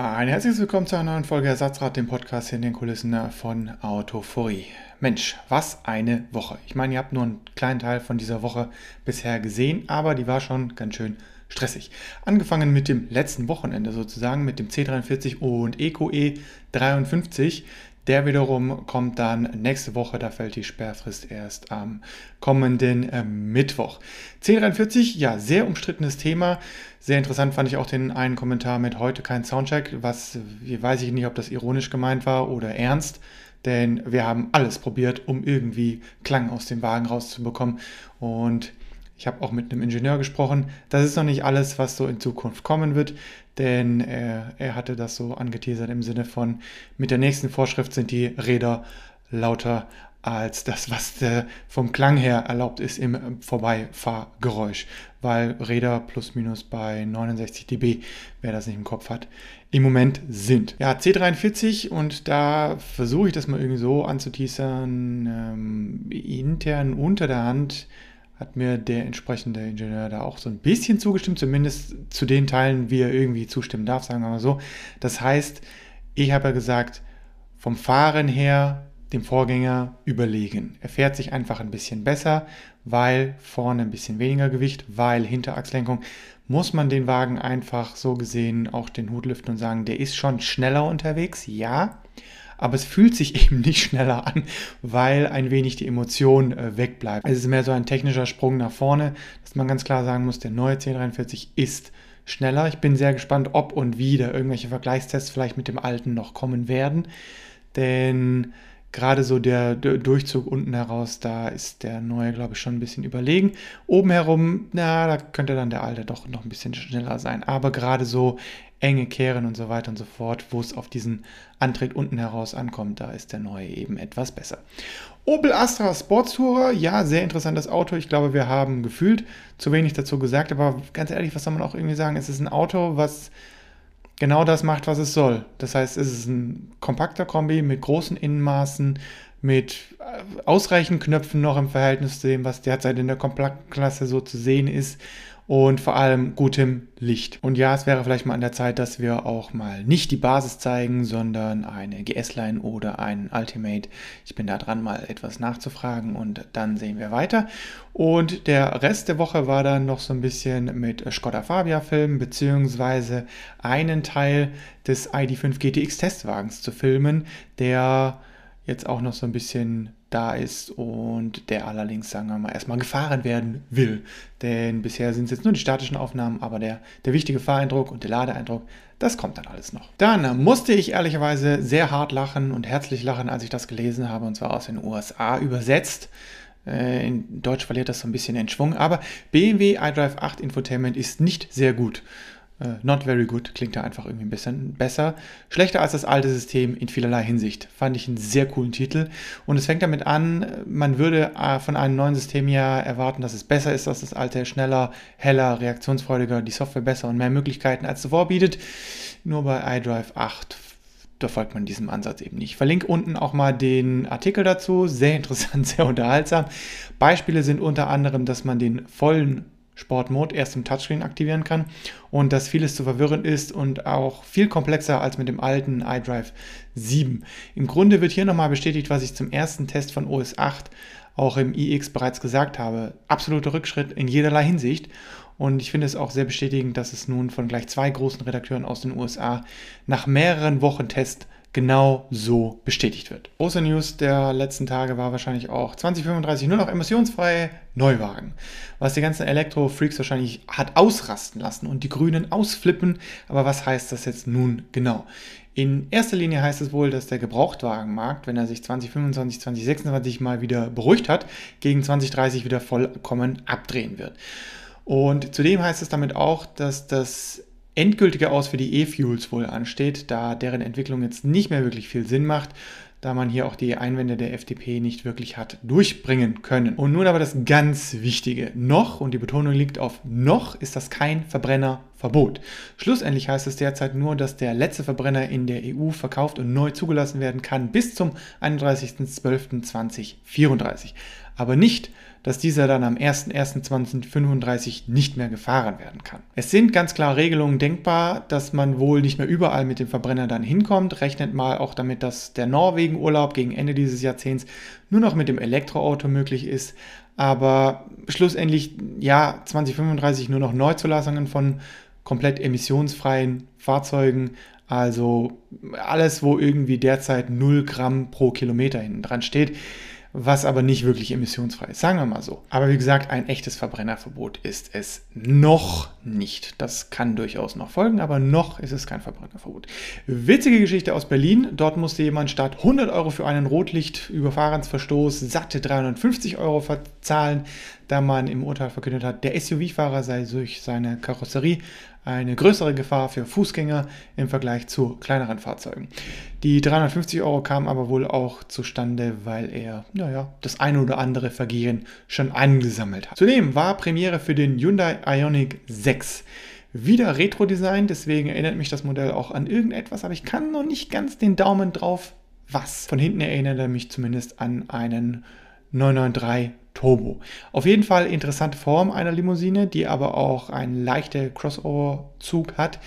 Ein herzliches Willkommen zu einer neuen Folge Ersatzrad, dem Podcast in den Kulissen von Autophorie. Mensch, was eine Woche. Ich meine, ihr habt nur einen kleinen Teil von dieser Woche bisher gesehen, aber die war schon ganz schön stressig. Angefangen mit dem letzten Wochenende sozusagen, mit dem C43 und EcoE e 53. Der wiederum kommt dann nächste Woche, da fällt die Sperrfrist erst am kommenden äh, Mittwoch. C43, ja, sehr umstrittenes Thema. Sehr interessant fand ich auch den einen Kommentar mit heute kein Soundcheck, was weiß ich nicht, ob das ironisch gemeint war oder ernst. Denn wir haben alles probiert, um irgendwie Klang aus dem Wagen rauszubekommen. Und ich habe auch mit einem Ingenieur gesprochen. Das ist noch nicht alles, was so in Zukunft kommen wird, denn er, er hatte das so angeteasert im Sinne von, mit der nächsten Vorschrift sind die Räder lauter als das, was vom Klang her erlaubt ist im Vorbeifahrgeräusch, weil Räder plus minus bei 69 dB, wer das nicht im Kopf hat, im Moment sind. Ja, C43 und da versuche ich das mal irgendwie so anzuteasern, ähm, intern unter der Hand hat mir der entsprechende Ingenieur da auch so ein bisschen zugestimmt, zumindest zu den Teilen, wie er irgendwie zustimmen darf, sagen wir mal so. Das heißt, ich habe ja gesagt, vom Fahren her dem Vorgänger überlegen. Er fährt sich einfach ein bisschen besser, weil vorne ein bisschen weniger Gewicht, weil Hinterachslenkung muss man den Wagen einfach so gesehen auch den Hut lüften und sagen, der ist schon schneller unterwegs, ja, aber es fühlt sich eben nicht schneller an, weil ein wenig die Emotion äh, wegbleibt. Es ist mehr so ein technischer Sprung nach vorne, dass man ganz klar sagen muss, der neue 1043 ist schneller. Ich bin sehr gespannt, ob und wie da irgendwelche Vergleichstests vielleicht mit dem alten noch kommen werden, denn gerade so der, Durchzug unten heraus, da ist der neue, glaube ich, schon ein bisschen überlegen. Oben herum, na, da könnte dann der alte doch noch ein bisschen schneller sein. Aber gerade so enge Kehren und so weiter und so fort, wo es auf diesen Antritt unten heraus ankommt, da ist der neue eben etwas besser. Opel Astra Sportstourer, ja, sehr interessantes Auto. Ich glaube, wir haben gefühlt zu wenig dazu gesagt, aber ganz ehrlich, was soll man auch irgendwie sagen? Es ist ein Auto, was genau das macht, was es soll. Das heißt, es ist ein kompakter Kombi mit großen Innenmaßen, mit äh, ausreichend Knöpfen noch im Verhältnis zu dem, was derzeit in der Kompaktklasse so zu sehen ist und vor allem gutem Licht. Und ja, es wäre vielleicht mal an der Zeit, dass wir auch mal nicht die Basis zeigen, sondern eine GS-Line oder ein Ultimate. Ich bin da dran, mal etwas nachzufragen und dann sehen wir weiter. Und der Rest der Woche war dann noch so ein bisschen mit Skoda Fabia filmen, beziehungsweise einen Teil des ID5 GTX Testwagens zu filmen, der jetzt auch noch so ein bisschen da ist und der allerdings, sagen wir mal, erstmal gefahren werden will. Denn bisher sind es jetzt nur die statischen Aufnahmen, aber der, der wichtige Fahreindruck und der Ladeeindruck, das kommt dann alles noch. Dann musste ich ehrlicherweise sehr hart lachen und herzlich lachen, als ich das gelesen habe, und zwar aus den USA übersetzt. Äh, in Deutsch verliert das so ein bisschen den Schwung, aber BMW iDrive 8 Infotainment ist nicht sehr gut. Äh, not very good klingt da einfach irgendwie ein bisschen besser. Schlechter als das alte System in vielerlei Hinsicht. Fand ich einen sehr coolen Titel. Und es fängt damit an, man würde äh, von einem neuen System ja erwarten, dass es besser ist als das alte, schneller, heller, reaktionsfreudiger, die Software besser und mehr Möglichkeiten als zuvor bietet. Nur bei iDrive 8 da folgt man diesem Ansatz eben nicht. Ich verlinke unten auch mal den Artikel dazu. Sehr interessant, sehr unterhaltsam. Beispiele sind unter anderem, dass man den vollen Sportmode erst im Touchscreen aktivieren kann und dass vieles zu verwirrend ist und auch viel komplexer als mit dem alten iDrive 7. Im Grunde wird hier nochmal bestätigt, was ich zum ersten Test von OS 8 auch im iX bereits gesagt habe. Absoluter Rückschritt in jederlei Hinsicht. Und ich finde es auch sehr bestätigend, dass es nun von gleich zwei großen Redakteuren aus den USA nach mehreren Wochen Test genau so bestätigt wird. Große News der letzten Tage war wahrscheinlich auch 2035 nur noch emissionsfreie Neuwagen, was die ganzen Elektro-Freaks wahrscheinlich hat ausrasten lassen und die Grünen ausflippen. Aber was heißt das jetzt nun genau? In erster Linie heißt es wohl, dass der Gebrauchtwagenmarkt, wenn er sich 2025, 2026 mal wieder beruhigt hat, gegen 2030 wieder vollkommen abdrehen wird. Und zudem heißt es damit auch, dass das endgültige Aus für die E-Fuels wohl ansteht, da deren Entwicklung jetzt nicht mehr wirklich viel Sinn macht, da man hier auch die Einwände der FDP nicht wirklich hat durchbringen können. Und nun aber das ganz Wichtige. Noch, und die Betonung liegt auf noch, ist das kein Verbrennerverbot. Schlussendlich heißt es derzeit nur, dass der letzte Verbrenner in der EU verkauft und neu zugelassen werden kann bis zum 31.12.2034. aber nicht, dass dieser dann am 01.01.2035 nicht mehr gefahren werden kann. Es sind ganz klar Regelungen denkbar, dass man wohl nicht mehr überall mit dem Verbrenner dann hinkommt. Rechnet mal auch damit, dass der Norwegen-Urlaub gegen Ende dieses Jahrzehnts nur noch mit dem Elektroauto möglich ist. Aber schlussendlich, ja, 2035 nur noch Neuzulassungen von komplett emissionsfreien Fahrzeugen. Also alles, wo irgendwie derzeit 0 Gramm pro Kilometer hinten dran steht was aber nicht wirklich emissionsfrei ist, sagen wir mal so. Aber wie gesagt, ein echtes Verbrennerverbot ist es noch nicht. Das kann durchaus noch folgen, aber noch ist es kein Verbrennerverbot. Witzige Geschichte aus Berlin. Dort musste jemand statt 100 Euro für einen Rotlichtüberfahrensverstoß satte 350 Euro verzahlen, da man im Urteil verkündet hat, der SUV-Fahrer sei durch seine Karosserie eine größere Gefahr für Fußgänger im Vergleich zu kleineren Fahrzeugen. Die 350 Euro kamen aber wohl auch zustande, weil er, naja, das eine oder andere Vergehen schon angesammelt hat. Zudem war Premiere für den Hyundai Ioniq 6 wieder Retro-Design, deswegen erinnert mich das Modell auch an irgendetwas, aber ich kann noch nicht ganz den Daumen drauf, was. Von hinten erinnert er mich zumindest an einen 993 Turbo. Auf jeden Fall interessante Form einer Limousine, die aber auch einen leichten Crossover-Zug hat.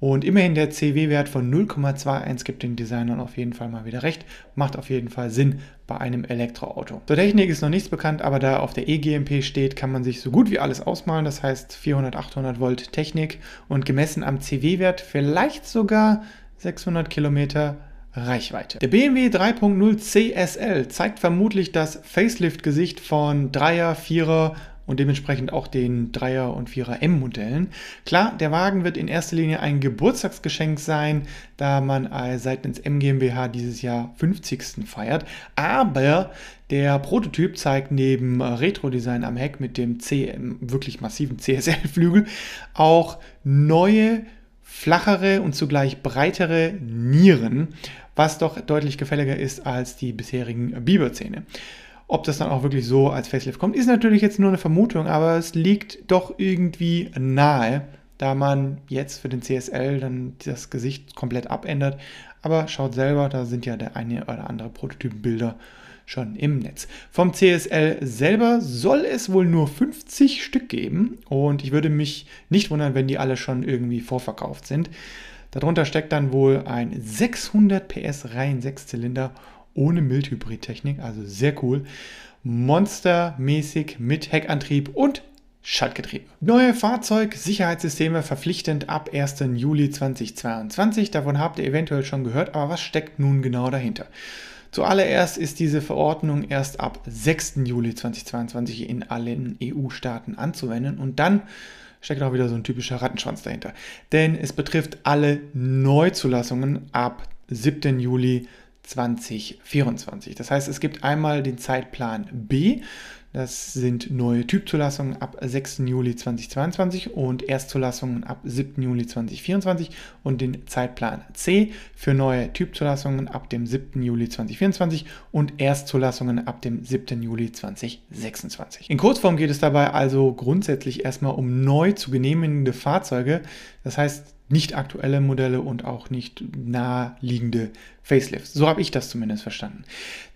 Und immerhin der CW-Wert von 0,21 gibt den Designern auf jeden Fall mal wieder recht. Macht auf jeden Fall Sinn bei einem Elektroauto. Zur Technik ist noch nichts bekannt, aber da auf der eGMP steht, kann man sich so gut wie alles ausmalen. Das heißt 400, 800 Volt Technik und gemessen am CW-Wert vielleicht sogar 600 Kilometer Reichweite. Der BMW 3.0 CSL zeigt vermutlich das Facelift-Gesicht von 3er, 4er und dementsprechend auch den 3er und 4er M-Modellen. Klar, der Wagen wird in erster Linie ein Geburtstagsgeschenk sein, da man seitens M GmbH dieses Jahr 50. feiert. Aber der Prototyp zeigt neben Retro-Design am Heck mit dem C wirklich massiven CSL-Flügel auch neue flachere und zugleich breitere Nieren, was doch deutlich gefälliger ist als die bisherigen Biberzähne. Ob das dann auch wirklich so als Facelift kommt, ist natürlich jetzt nur eine Vermutung, aber es liegt doch irgendwie nahe, da man jetzt für den CSL dann das Gesicht komplett abändert. Aber schaut selber, da sind ja der eine oder andere Prototypenbilder schon im Netz. Vom CSL selber soll es wohl nur 50 Stück geben und ich würde mich nicht wundern, wenn die alle schon irgendwie vorverkauft sind. Darunter steckt dann wohl ein 600 PS Reihen 6-Zylinder ohne Mildhybrid-Technik, also sehr cool. Monstermäßig mit Heckantrieb und Schaltgetriebe. Neue Fahrzeugsicherheitssysteme verpflichtend ab 1. Juli 2022. Davon habt ihr eventuell schon gehört, aber was steckt nun genau dahinter? Zuallererst ist diese Verordnung erst ab 6. Juli 2022 in allen EU-Staaten anzuwenden und dann steckt auch wieder so ein typischer Rattenschwanz dahinter. Denn es betrifft alle Neuzulassungen ab 7. Juli 2024. Das heißt, es gibt einmal den Zeitplan B, das sind neue Typzulassungen ab 6. Juli 2022 und Erstzulassungen ab 7. Juli 2024 und den Zeitplan C für neue Typzulassungen ab dem 7. Juli 2024 und Erstzulassungen ab dem 7. Juli 2026. In Kurzform geht es dabei also grundsätzlich erstmal um neu zu genehmigende Fahrzeuge. Das heißt, nicht aktuelle Modelle und auch nicht naheliegende Facelifts. So habe ich das zumindest verstanden.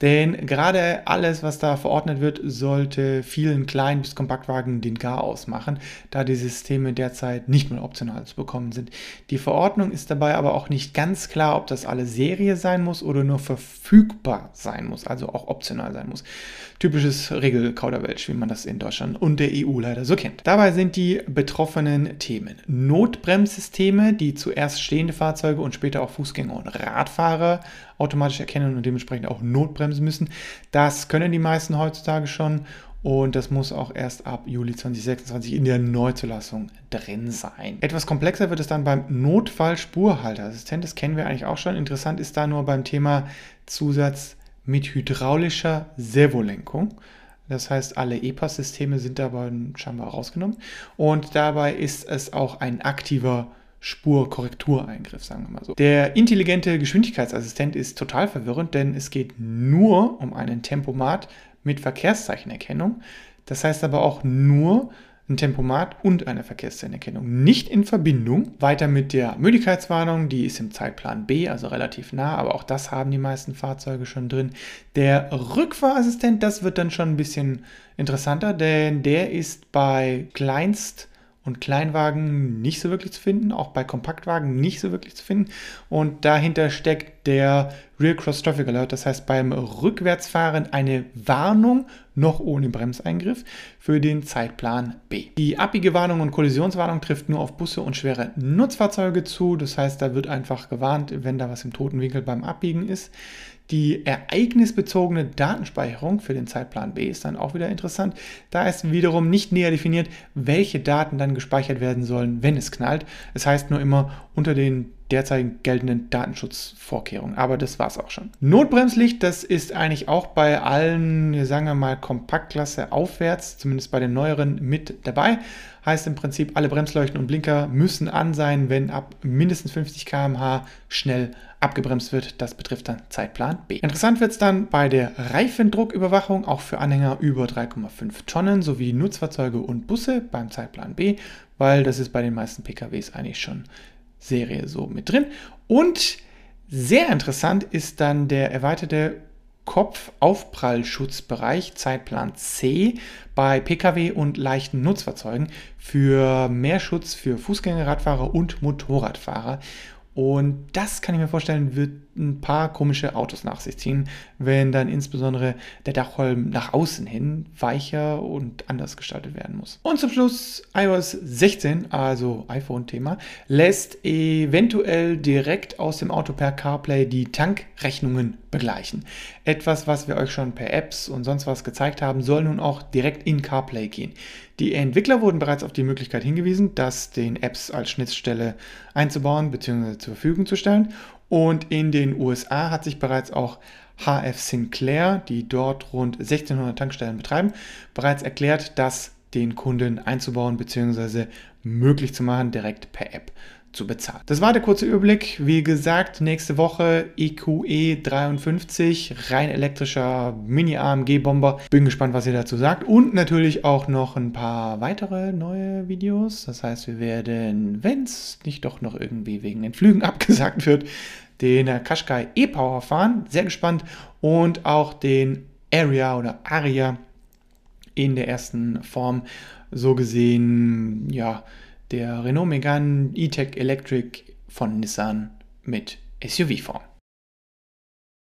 Denn gerade alles, was da verordnet wird, sollte vielen kleinen bis Kompaktwagen den Gar ausmachen, da die Systeme derzeit nicht mehr optional zu bekommen sind. Die Verordnung ist dabei aber auch nicht ganz klar, ob das alle Serie sein muss oder nur verfügbar sein muss, also auch optional sein muss. Typisches Regelkauderwelsch, wie man das in Deutschland und der EU leider so kennt. Dabei sind die betroffenen Themen Notbremssysteme, die zuerst stehende Fahrzeuge und später auch Fußgänger und Radfahrer automatisch erkennen und dementsprechend auch notbremsen müssen. Das können die meisten heutzutage schon und das muss auch erst ab Juli 2026 in der Neuzulassung drin sein. Etwas komplexer wird es dann beim Notfallspurhalteassistent. Das kennen wir eigentlich auch schon. Interessant ist da nur beim Thema Zusatz mit hydraulischer Servolenkung. Das heißt, alle EPAS-Systeme sind dabei scheinbar rausgenommen. Und dabei ist es auch ein aktiver Spurkorrektureingriff, sagen wir mal so. Der intelligente Geschwindigkeitsassistent ist total verwirrend, denn es geht nur um einen Tempomat mit Verkehrszeichenerkennung. Das heißt aber auch nur, ein Tempomat und eine Verkehrsszenenerkennung. Nicht in Verbindung. Weiter mit der Müdigkeitswarnung, die ist im Zeitplan B, also relativ nah, aber auch das haben die meisten Fahrzeuge schon drin. Der Rückfahrassistent, das wird dann schon ein bisschen interessanter, denn der ist bei Kleinst- und Kleinwagen nicht so wirklich zu finden, auch bei Kompaktwagen nicht so wirklich zu finden. Und dahinter steckt der Rear Cross Traffic Alert, das heißt beim Rückwärtsfahren eine Warnung, noch ohne Bremseingriff, für den Zeitplan B. Die abbiege Warnung und Kollisionswarnung trifft nur auf Busse und schwere Nutzfahrzeuge zu, das heißt, da wird einfach gewarnt, wenn da was im toten Winkel beim Abbiegen ist. Die ereignisbezogene Datenspeicherung für den Zeitplan B ist dann auch wieder interessant. Da ist wiederum nicht näher definiert, welche Daten dann gespeichert werden sollen, wenn es knallt. Es heißt nur immer unter den derzeit geltenden Datenschutzvorkehrungen. Aber das war es auch schon. Notbremslicht, das ist eigentlich auch bei allen, sagen wir mal, Kompaktklasse aufwärts, zumindest bei den neueren, mit dabei. Heißt im Prinzip, alle Bremsleuchten und Blinker müssen an sein, wenn ab mindestens 50 km/h schnell abgebremst wird. Das betrifft dann Zeitplan B. Interessant wird es dann bei der Reifendrucküberwachung, auch für Anhänger über 3,5 Tonnen sowie Nutzfahrzeuge und Busse beim Zeitplan B, weil das ist bei den meisten PKWs eigentlich schon Serie so mit drin. Und sehr interessant ist dann der erweiterte Kopfaufprallschutzbereich Zeitplan C bei Pkw und leichten Nutzfahrzeugen für mehr Schutz für Fußgänger, Radfahrer und Motorradfahrer. Und das kann ich mir vorstellen, wird ein paar komische Autos nach sich ziehen, wenn dann insbesondere der Dachholm nach außen hin weicher und anders gestaltet werden muss. Und zum Schluss iOS 16, also iPhone-Thema, lässt eventuell direkt aus dem Auto per CarPlay die Tankrechnungen begleichen. Etwas, was wir euch schon per Apps und sonst was gezeigt haben, soll nun auch direkt in CarPlay gehen. Die Entwickler wurden bereits auf die Möglichkeit hingewiesen, das den Apps als Schnittstelle einzubauen bzw. zur Verfügung zu stellen. Und in den USA hat sich bereits auch HF Sinclair, die dort rund 1600 Tankstellen betreiben, bereits erklärt, das den Kunden einzubauen bzw. möglich zu machen, direkt per App zu bezahlen. Das war der kurze Überblick. Wie gesagt, nächste Woche EQE 53, rein elektrischer Mini-AMG-Bomber. Bin gespannt, was ihr dazu sagt. Und natürlich auch noch ein paar weitere neue Videos. Das heißt, wir werden, wenn es nicht doch noch irgendwie wegen den Flügen abgesagt wird, den Qashqai E-Power fahren. Sehr gespannt. Und auch den Area oder Aria in der ersten Form. So gesehen, ja, der Renault Megane E-Tech Electric von Nissan mit SUV-Form.